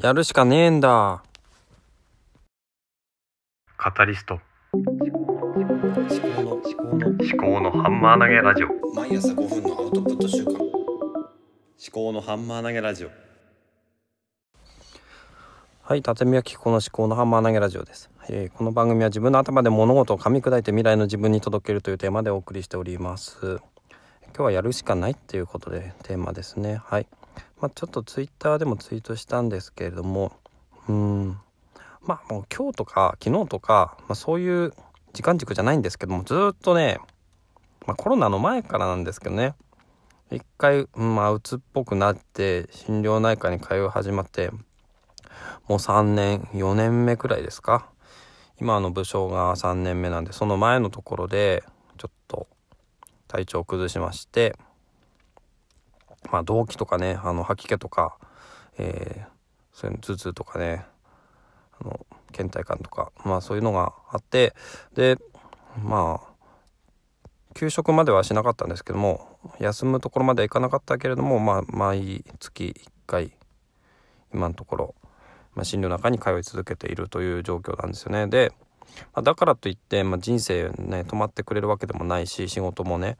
やるしかねえんだ。カタリスト思考の思考の思考のハンマー投げラジオ毎朝5分のアウトプット週間思考のハンマー投げラジオはい、辰巳は気候の思考のハンマー投げラジオです、えーこの番組は自分の頭で物事を噛み砕いて未来の自分に届けるというテーマでお送りしております。今日はやるしかないっていうことでテーマですね。はい。まあちょっとツイッターでもツイートしたんですけれども、うん、まあもう今日とか昨日とか、まあそういう時間軸じゃないんですけども、ずっとね、まあコロナの前からなんですけどね、一回、まあ鬱っぽくなって心療内科に通い始まって、もう3年4年目くらいですか？今の部署が3年目なんでその前のところでちょっと体調を崩しましてまあ動悸とかねあの吐き気とか、えー、そういう頭痛とかねあの倦怠感とかまあそういうのがあってでまあ休職まではしなかったんですけども休むところまではいかなかったけれどもまあ毎月1回今のところまあ、診療の中に通い続けているという状況なんですよね。で、まあ、だからといって、まあ、人生ね止まってくれるわけでもないし仕事もね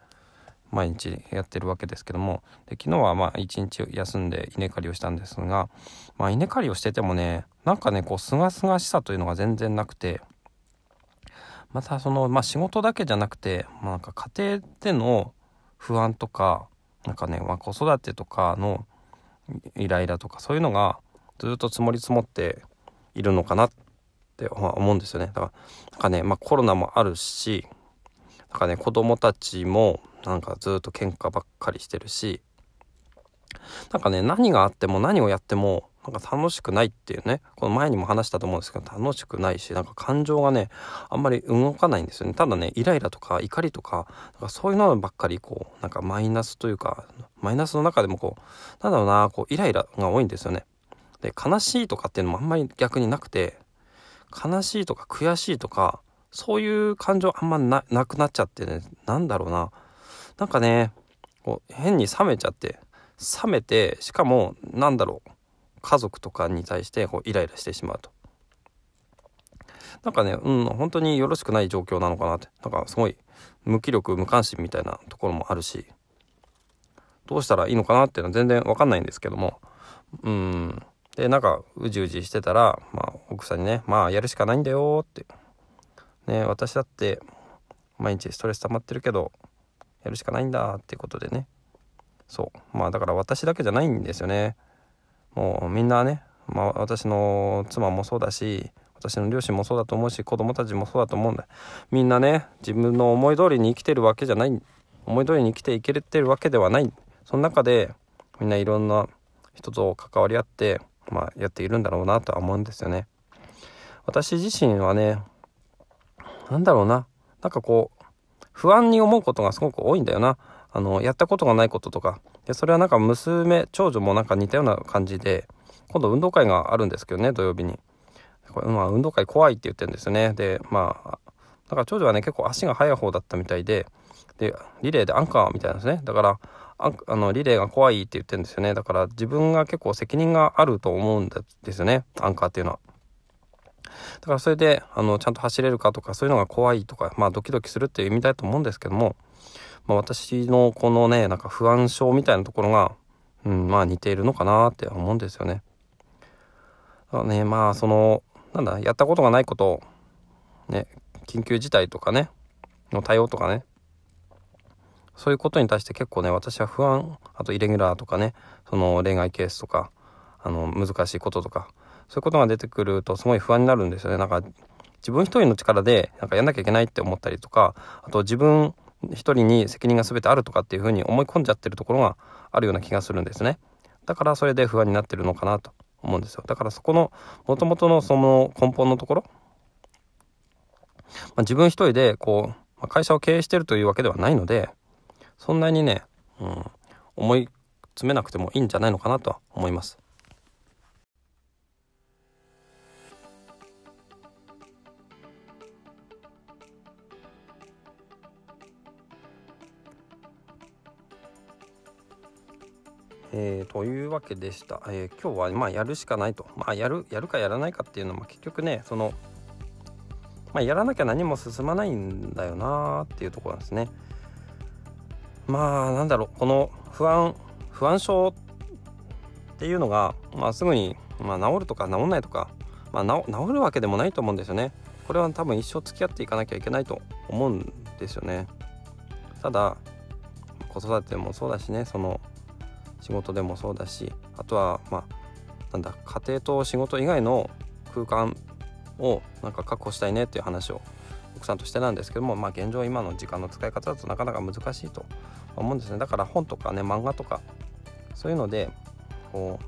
毎日やってるわけですけどもで昨日はまあ一日休んで稲刈りをしたんですが、まあ、稲刈りをしててもねなんかねこうすがすがしさというのが全然なくてまたその、まあ、仕事だけじゃなくて、まあ、なんか家庭での不安とかなんかね、まあ、子育てとかのイライラとかそういうのがずっと積もり積もっているのかなって思うんですよね。だからなんかね、まあ、コロナもあるしなんかね子供たちもなんかずっと喧嘩ばっかりしてるしなんかね何があっても何をやってもなんか楽しくないっていうねこの前にも話したと思うんですけど楽しくないしなんか感情がねあんまり動かないんですよねただねイライラとか怒りとかなんかそういうのばっかりこうなんかマイナスというかマイナスの中でもこうなんだろうなこうイライラが多いんですよね。で悲しいとかっていうのもあんまり逆になくて悲しいとか悔しいとかそういう感情あんまなくなっちゃってねなんだろうななんかねこう変に冷めちゃって冷めてしかもなんだろう家族とかに対してこうイライラしてしまうと。なんかねうん本当によろしくない状況なのかなって。なんかすごい無気力無関心みたいなところもあるしどうしたらいいのかなっていうのは全然わかんないんですけどもうん。でなんかうじうじしてたら、まあ、奥さんにね「まあやるしかないんだよ」って。ね私だって毎日ストレス溜まってるけどやるしかないんだっていうことでね。そう。まあだから私だけじゃないんですよね。もうみんなね、まあ、私の妻もそうだし私の両親もそうだと思うし子供たちもそうだと思うんだ。みんなね自分の思い通りに生きてるわけじゃない。思い通りに生きていけてるわけではない。その中でみんないろんな人と関わり合ってまあ、やっているんだろうなとは思うんですよね。私自身はね、なんだろうな、なんかこう、不安に思うことがすごく多いんだよな。あの、やったことがないこととか。で、それはなんか娘、長女もなんか似たような感じで、今度運動会があるんですけどね、土曜日に。これまあ、運動会怖いって言ってるんですよね。で、まあ、だから長女はね、結構足が速い方だったみたいで、で、リレーでアンカーみたいなんですね。だから、あのリレーが怖いって言ってるんですよねだから自分が結構責任があると思うんですよねアンカーっていうのは。だからそれであのちゃんと走れるかとかそういうのが怖いとかまあドキドキするっていう意味だと思うんですけども、まあ、私のこのねなんか不安症みたいなところが、うん、まあ似ているのかなって思うんですよね。だねまあそのなんだやったことがないことをね緊急事態とかねの対応とかねそういうことに対して結構ね私は不安あとイレギュラーとかねその恋愛ケースとかあの難しいこととかそういうことが出てくるとすごい不安になるんですよね。なんか自分一人の力でなんかやんなきゃいけないって思ったりとかあと自分一人に責任が全てあるとかっていうふうに思い込んじゃってるところがあるような気がするんですね。だからそれで不安になってるのかなと思うんですよ。だからそこのもともとのその根本のところ、まあ、自分一人でこうま会社を経営してるというわけではないのでそんなにね、うん、思い詰めなくてもいいんじゃないのかなとは思います。えー、というわけでした、えー今日はまあやるしかないと。まあやるやるかやらないかっていうのも結局ねそのまあやらなきゃ何も進まないんだよなっていうところなんですね。まあなんだろうこの不安不安症っていうのが、まあ、すぐに、まあ、治るとか治んないとか、まあ、治治るわけでもないと思うんですよね。これは多分一生付き合っていかなきゃいけないと思うんですよね。ただ子育てもそうだしねその仕事でもそうだしあとはまあなんだ家庭と仕事以外の空間をなんか確保したいねっていう話を奥さんとしてなんですけども、まあ、現状今の時間の使い方だとなかなか難しいと思うんですね。だから本とかね漫画とかそういうのでこ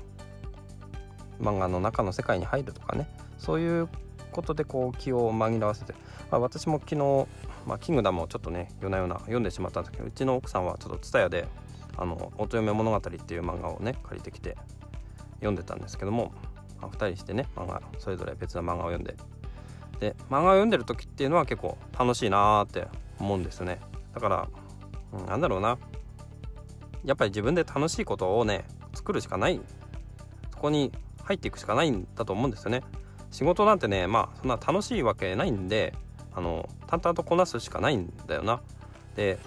う漫画の中の世界に入るとかねそういうことでこう気を紛らわせて、まあ、私も昨日、まあ、キングダムをちょっとね夜な夜な読んでしまったんですけどうちの奥さんはちょっと TSUTAYA で「あの乙女物語」っていう漫画をね借りてきて読んでたんですけども、まあ、2人してね漫画それぞれ別の漫画を読んで。で漫画を読んでる時っていうのは結構楽しいなーって思うんですよね。だから、うん、なんだろうな。やっぱり自分で楽しいことをね作るしかない。そこに入っていくしかないんだと思うんですよね。仕事なんてねまあそんな楽しいわけないんであの淡々とこなすしかないんだよな。で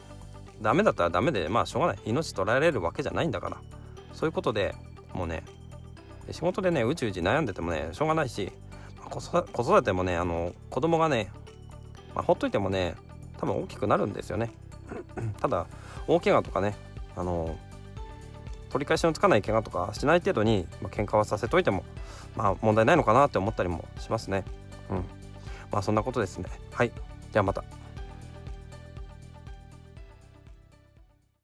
ダメだったらダメでまあしょうがない。命取られるわけじゃないんだから。そういうことでもうね仕事でねうちうち悩んでてもねしょうがないし子育てもねあの子供がね、まあ、ほっといてもね多分大きくなるんですよね。ただ大怪我とかねあの取り返しのつかない怪我とかしない程度に、まあ、喧嘩はさせといてもまあ問題ないのかなって思ったりもしますね。うん。まあそんなことですね。はい。ではまた。